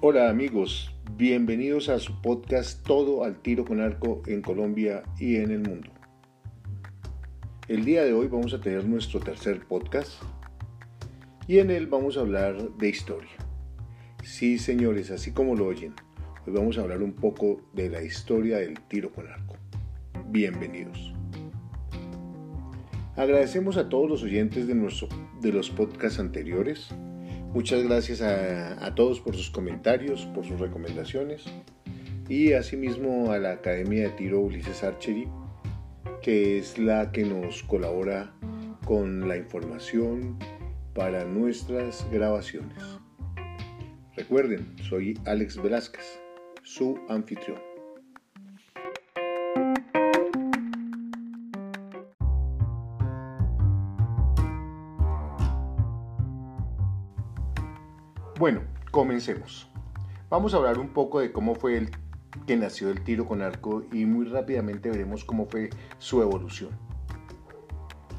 Hola amigos, bienvenidos a su podcast Todo al tiro con arco en Colombia y en el mundo. El día de hoy vamos a tener nuestro tercer podcast y en él vamos a hablar de historia. Sí señores, así como lo oyen, hoy vamos a hablar un poco de la historia del tiro con arco. Bienvenidos. Agradecemos a todos los oyentes de, nuestro, de los podcasts anteriores Muchas gracias a, todos por sus comentarios, por sus recomendaciones y asimismo a la Academia de Tiro Ulises Archery, que es la que nos colabora con la información para nuestras grabaciones. Recuerden, soy Alex Velázquez, su anfitrión. Bueno, comencemos. Vamos a hablar un poco de cómo fue el que nació el tiro con arco y muy rápidamente veremos cómo fue su evolución.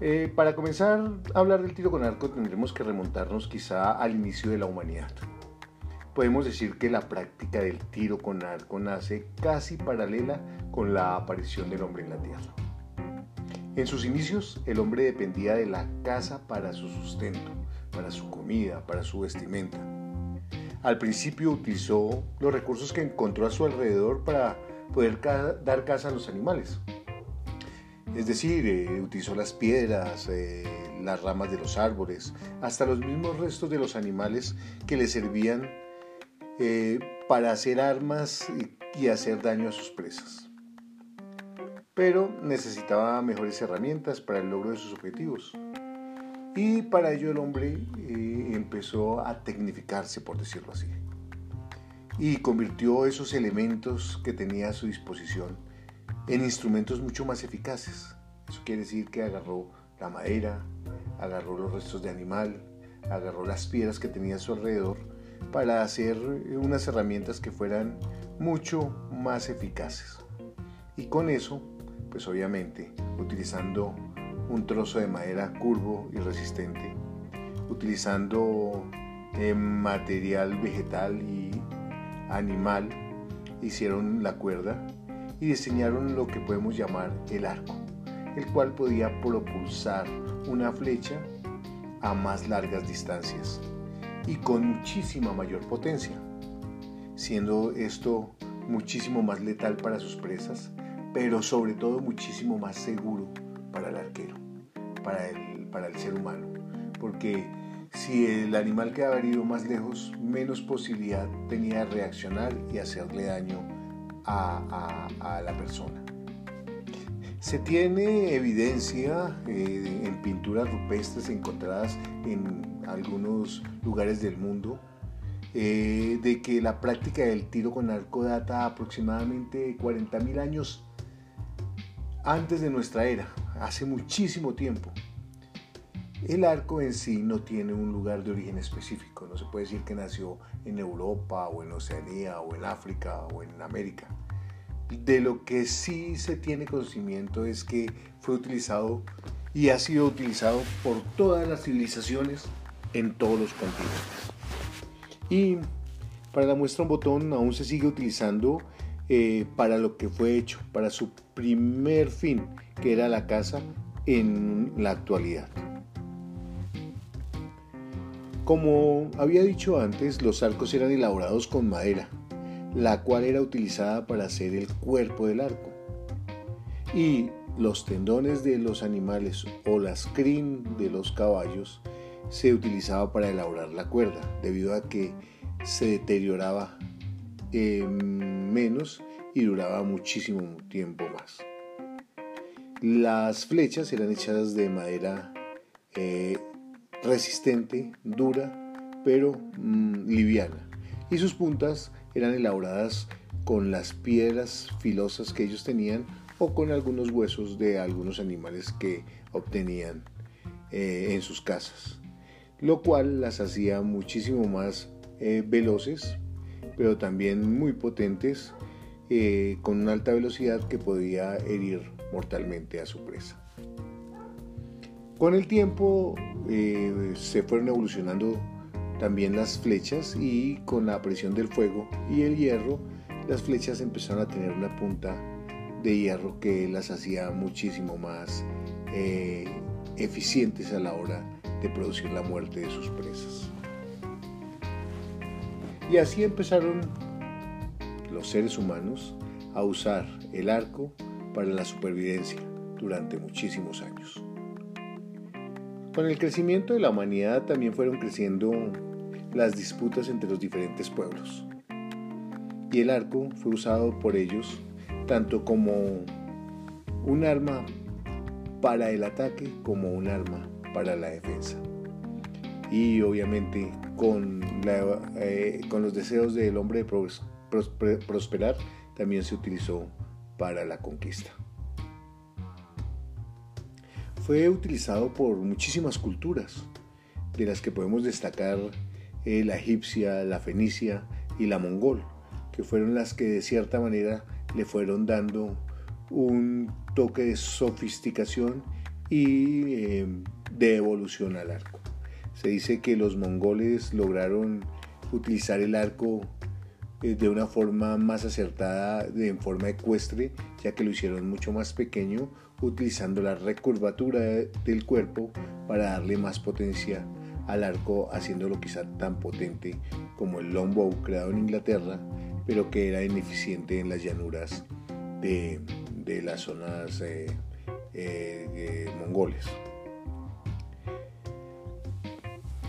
Eh, para comenzar a hablar del tiro con arco tendremos que remontarnos quizá al inicio de la humanidad. Podemos decir que la práctica del tiro con arco nace casi paralela con la aparición del hombre en la Tierra. En sus inicios, el hombre dependía de la caza para su sustento, para su comida, para su vestimenta. Al principio utilizó los recursos que encontró a su alrededor para poder dar caza a los animales. Es decir, eh, utilizó las piedras, eh, las ramas de los árboles, hasta los mismos restos de los animales que le servían eh, para hacer armas y hacer daño a sus presas. Pero necesitaba mejores herramientas para el logro de sus objetivos. Y para ello el hombre empezó a tecnificarse, por decirlo así. Y convirtió esos elementos que tenía a su disposición en instrumentos mucho más eficaces. Eso quiere decir que agarró la madera, agarró los restos de animal, agarró las piedras que tenía a su alrededor para hacer unas herramientas que fueran mucho más eficaces. Y con eso, pues obviamente, utilizando un trozo de madera curvo y resistente, utilizando eh, material vegetal y animal, hicieron la cuerda y diseñaron lo que podemos llamar el arco, el cual podía propulsar una flecha a más largas distancias y con muchísima mayor potencia, siendo esto muchísimo más letal para sus presas, pero sobre todo muchísimo más seguro para el arquero, para el, para el ser humano. Porque si el animal quedaba herido más lejos, menos posibilidad tenía de reaccionar y hacerle daño a, a, la persona. Se tiene evidencia eh, en pinturas rupestres encontradas en algunos lugares del mundo eh, de que la práctica del tiro con arco data aproximadamente 40.000 años antes de nuestra era, hace muchísimo tiempo. El arco en sí no tiene un lugar de origen específico, no se puede decir que nació en Europa o en Oceanía o en África o en América. De lo que sí se tiene conocimiento es que fue utilizado y ha sido utilizado por todas las civilizaciones en todos los continentes. Y para la muestra un botón aún se sigue utilizando eh, para lo que fue hecho, para su primer fin, que era la casa en la actualidad. Como había dicho antes, los arcos eran elaborados con madera, la cual era utilizada para hacer el cuerpo del arco. Y los tendones de los animales o las crin de los caballos se utilizaba para elaborar la cuerda, debido a que se deterioraba eh, menos y duraba muchísimo tiempo más. Las flechas eran hechas de madera eh, resistente, dura, pero mm, liviana. Y sus puntas eran elaboradas con las piedras filosas que ellos tenían o con algunos huesos de algunos animales que obtenían eh, en sus casas, lo cual las hacía muchísimo más eh, veloces, pero también muy potentes, con una alta velocidad que podía herir mortalmente a su presa. Con el tiempo eh, se fueron evolucionando también las flechas y con la presión del fuego y el hierro, las flechas empezaron a tener una punta de hierro que las hacía muchísimo más eh, eficientes a la hora de producir la muerte de sus presas. Y así empezaron los seres humanos a usar el arco para la supervivencia durante muchísimos años. Con el crecimiento de la humanidad también fueron creciendo las disputas entre los diferentes pueblos. Y el arco fue usado por ellos tanto como un arma para el ataque como un arma para la defensa. Y obviamente con, eh, con los deseos del hombre de prosperar también se utilizó para la conquista. Fue utilizado por muchísimas culturas, de las que podemos destacar eh, la egipcia, la fenicia y la mongol, que fueron las que de cierta manera le fueron dando un toque de sofisticación y eh, de evolución al arco. Se dice que los mongoles lograron utilizar el arco de una forma más acertada, de, en forma ecuestre, ya que lo hicieron mucho más pequeño, utilizando la recurvatura del cuerpo para darle más potencia al arco, haciéndolo quizá tan potente como el longbow creado en Inglaterra, pero que era ineficiente en las llanuras de, las zonas eh, eh, mongoles.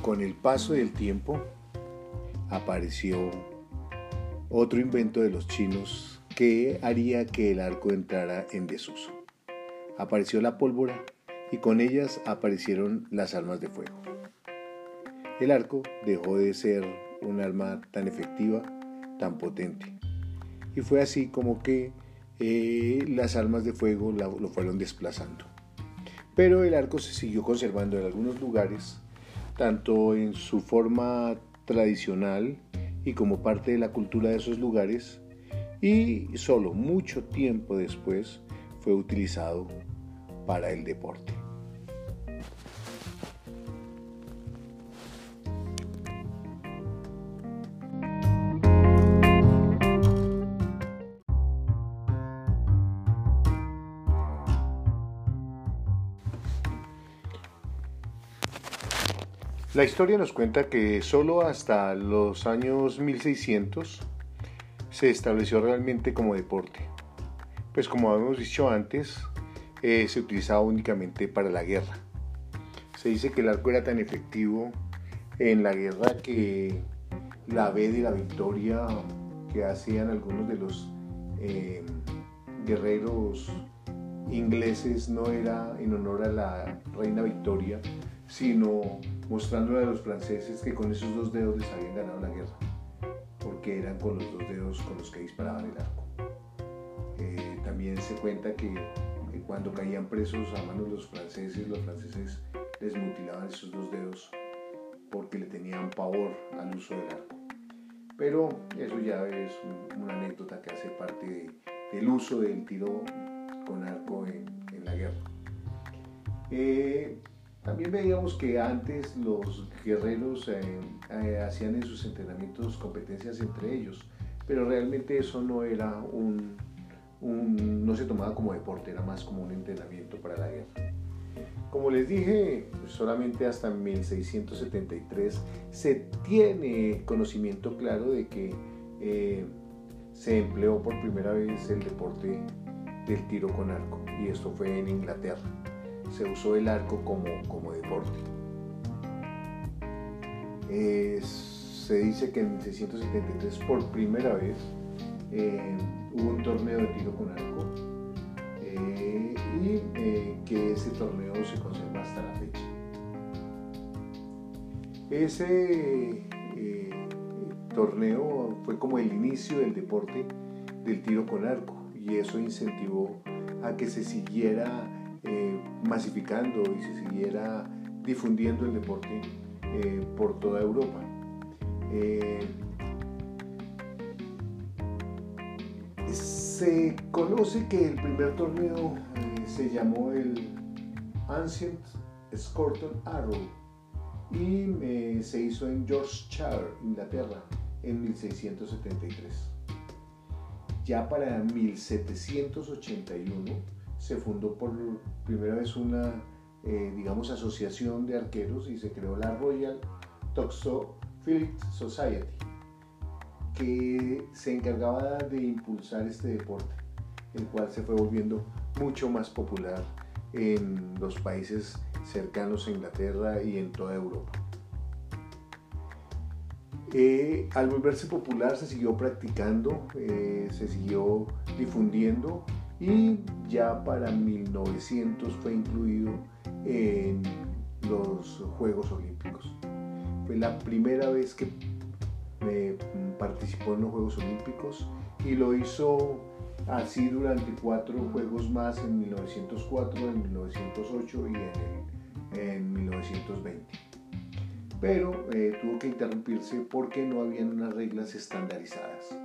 Con el paso del tiempo apareció otro invento de los chinos que haría que el arco entrara en desuso. Apareció la pólvora y con ellas aparecieron las armas de fuego. El arco dejó de ser un arma tan efectiva, tan potente. Y fue así como que eh, las armas de fuego lo fueron desplazando. Pero el arco se siguió conservando en algunos lugares, tanto en su forma tradicional y como parte de la cultura de esos lugares, y solo mucho tiempo después fue utilizado para el deporte. La historia nos cuenta que solo hasta los años 1600 se estableció realmente como deporte. Pues como habíamos dicho antes, eh, se utilizaba únicamente para la guerra. Se dice que el arco era tan efectivo en la guerra que la B de la victoria que hacían algunos de los eh, guerreros ingleses no era en honor a la reina Victoria, sino mostrándole a los franceses que con esos dos dedos les habían ganado la guerra, porque eran con los dos dedos con los que disparaban el arco. Eh, también se cuenta que, cuando caían presos a manos los franceses, los franceses les mutilaban esos dos dedos porque le tenían pavor al uso del arco. Pero eso ya es una anécdota que hace parte del uso del tiro con arco en, la guerra. Eh, también veíamos que antes los guerreros eh, eh, hacían en sus entrenamientos competencias entre ellos, pero realmente eso no era un, no se tomaba como deporte, era más como un entrenamiento para la guerra. Como les dije, pues solamente hasta 1673 se tiene conocimiento claro de que eh, se empleó por primera vez el deporte del tiro con arco y esto fue en Inglaterra se usó el arco como, como deporte. se dice que en 1673 por primera vez eh, hubo un torneo de tiro con arco eh, y eh, que ese torneo se conserva hasta la fecha. Ese torneo fue como el inicio del deporte del tiro con arco y eso incentivó a que se siguiera eh, masificando y se siguiera difundiendo el deporte eh, por toda Europa. Eh, se conoce que el primer torneo se llamó el Ancient Scorton Arrow y se hizo en Yorkshire, Inglaterra, en 1673. Ya para 1781 se fundó por primera vez una, eh, digamos, asociación de arqueros y se creó la Royal Toxophilic Society, que se encargaba de impulsar este deporte, el cual se fue volviendo mucho más popular en los países cercanos a Inglaterra y en toda Europa. Al volverse popular se siguió practicando, eh, se siguió difundiendo y ya para 1900 fue incluido en los Juegos Olímpicos. Fue la primera vez que eh, participó en los Juegos Olímpicos y lo hizo así durante cuatro Juegos más en 1904, en 1908 y en 1920 pero eh, tuvo que interrumpirse porque no habían unas reglas estandarizadas.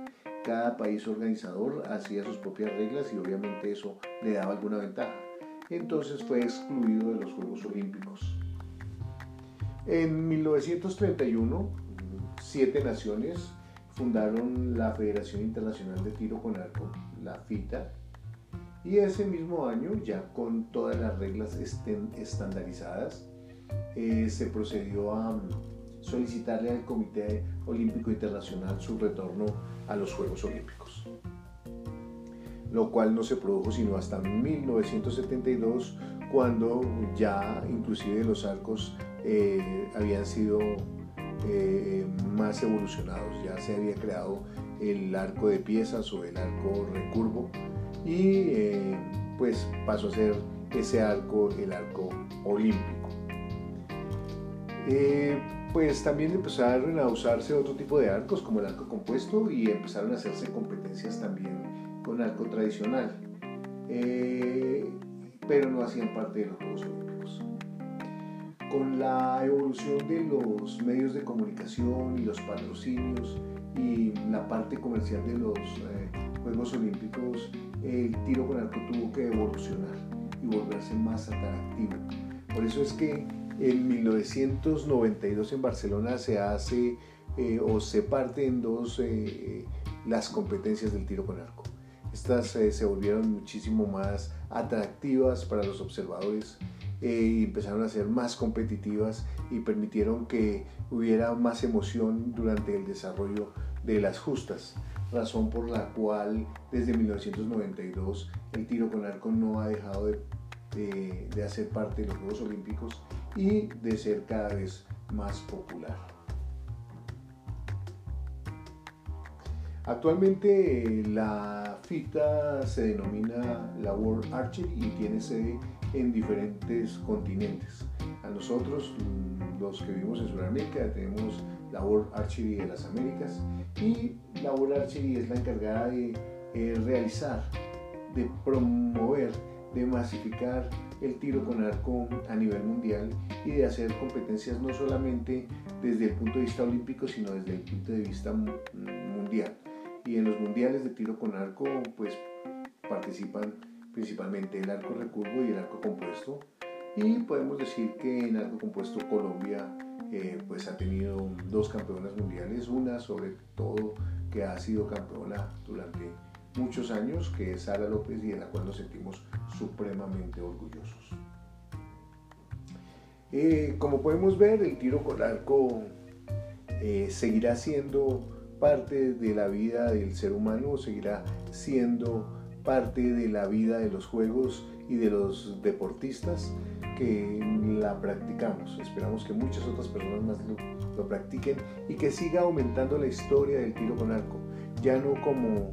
Cada país organizador hacía sus propias reglas y obviamente eso le daba alguna ventaja. Entonces fue excluido de los Juegos Olímpicos. En 1931, siete naciones fundaron la Federación Internacional de Tiro con Arco, la FITA, y ese mismo año, ya con todas las reglas estandarizadas, eh, se procedió a mm, solicitarle al Comité Olímpico Internacional su retorno a los Juegos Olímpicos, lo cual no se produjo sino hasta 1972 cuando ya inclusive los arcos eh, habían sido eh, más evolucionados, ya se había creado el arco de piezas o el arco recurvo y pues pasó a ser ese arco el arco olímpico. Eh, pues también empezaron a usarse otro tipo de arcos como el arco compuesto y empezaron a hacerse competencias también con arco tradicional, eh, pero no hacían parte de los Juegos Olímpicos. Con la evolución de los medios de comunicación y los patrocinios y la parte comercial de los eh, Juegos Olímpicos, el tiro con arco tuvo que evolucionar y volverse más atractivo. Por eso es que en 1992 en Barcelona se hace eh, o se parte en dos eh, las competencias del tiro con arco. Estas eh, se volvieron muchísimo más atractivas para los observadores y empezaron a ser más competitivas y permitieron que hubiera más emoción durante el desarrollo de las justas, razón por la cual desde 1992 el tiro con arco no ha dejado de, de hacer parte de los Juegos Olímpicos y de ser cada vez más popular. Actualmente la FITA se denomina la World Archery y tiene sede en diferentes continentes. A nosotros, los que vivimos en Sudamérica, tenemos la World Archery de las Américas y la World Archery es la encargada de eh, realizar, de promover, de masificar el tiro con arco a nivel mundial y de hacer competencias no solamente desde el punto de vista olímpico, sino desde el punto de vista mundial. Y en los mundiales de tiro con arco, pues participan principalmente el arco recurvo y el arco compuesto. Y podemos decir que en arco compuesto Colombia eh, pues ha tenido dos campeonas mundiales, una sobre todo que ha sido campeona durante muchos años, que es Sara López y de la cual nos sentimos supremamente orgullosos. Eh, como podemos ver, el tiro con arco eh, seguirá siendo parte de la vida del ser humano, seguirá siendo parte de la vida de los juegos y de los deportistas que la practicamos. Esperamos que muchas otras personas más lo, lo practiquen y que siga aumentando la historia del tiro con arco, ya no como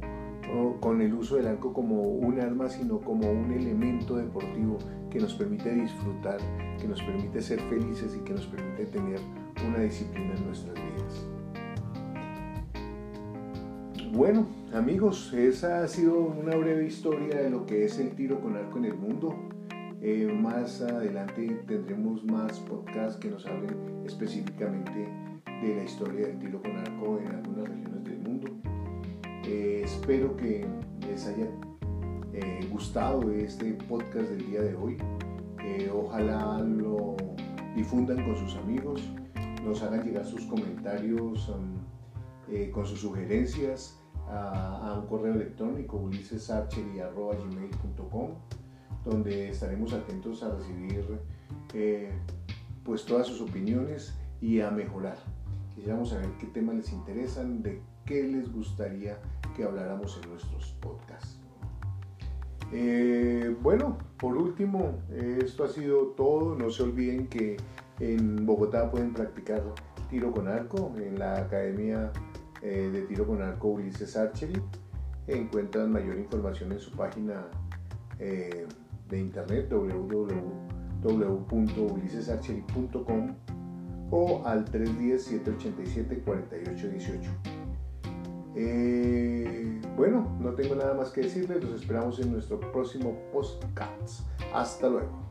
con el uso del arco como un arma, sino como un elemento deportivo que nos permite disfrutar, que nos permite ser felices y que nos permite tener una disciplina en nuestras vidas. Bueno, amigos, esa ha sido una breve historia de lo que es el tiro con arco en el mundo. Eh, más adelante tendremos más podcasts que nos hablen específicamente de la historia del tiro con arco en algunas regiones. Espero que les haya eh, gustado este podcast del día de hoy. Ojalá lo difundan con sus amigos, nos hagan llegar sus comentarios um, eh, con sus sugerencias a, un correo electrónico ulisesarchery.com donde estaremos atentos a recibir eh, pues todas sus opiniones y a mejorar. Quisiéramos saber qué temas les interesan, de qué les gustaría que habláramos en nuestros podcasts. Eh, bueno, por último, esto ha sido todo. No se olviden que en Bogotá pueden practicar tiro con arco en la Academia eh, de Tiro con Arco Ulises Archery. Encuentran mayor información en su página eh, de internet www.ulisesarchery.com o al 310-787-4818. Eh, bueno, no tengo nada más que decirles, los esperamos en nuestro próximo podcast. Hasta luego.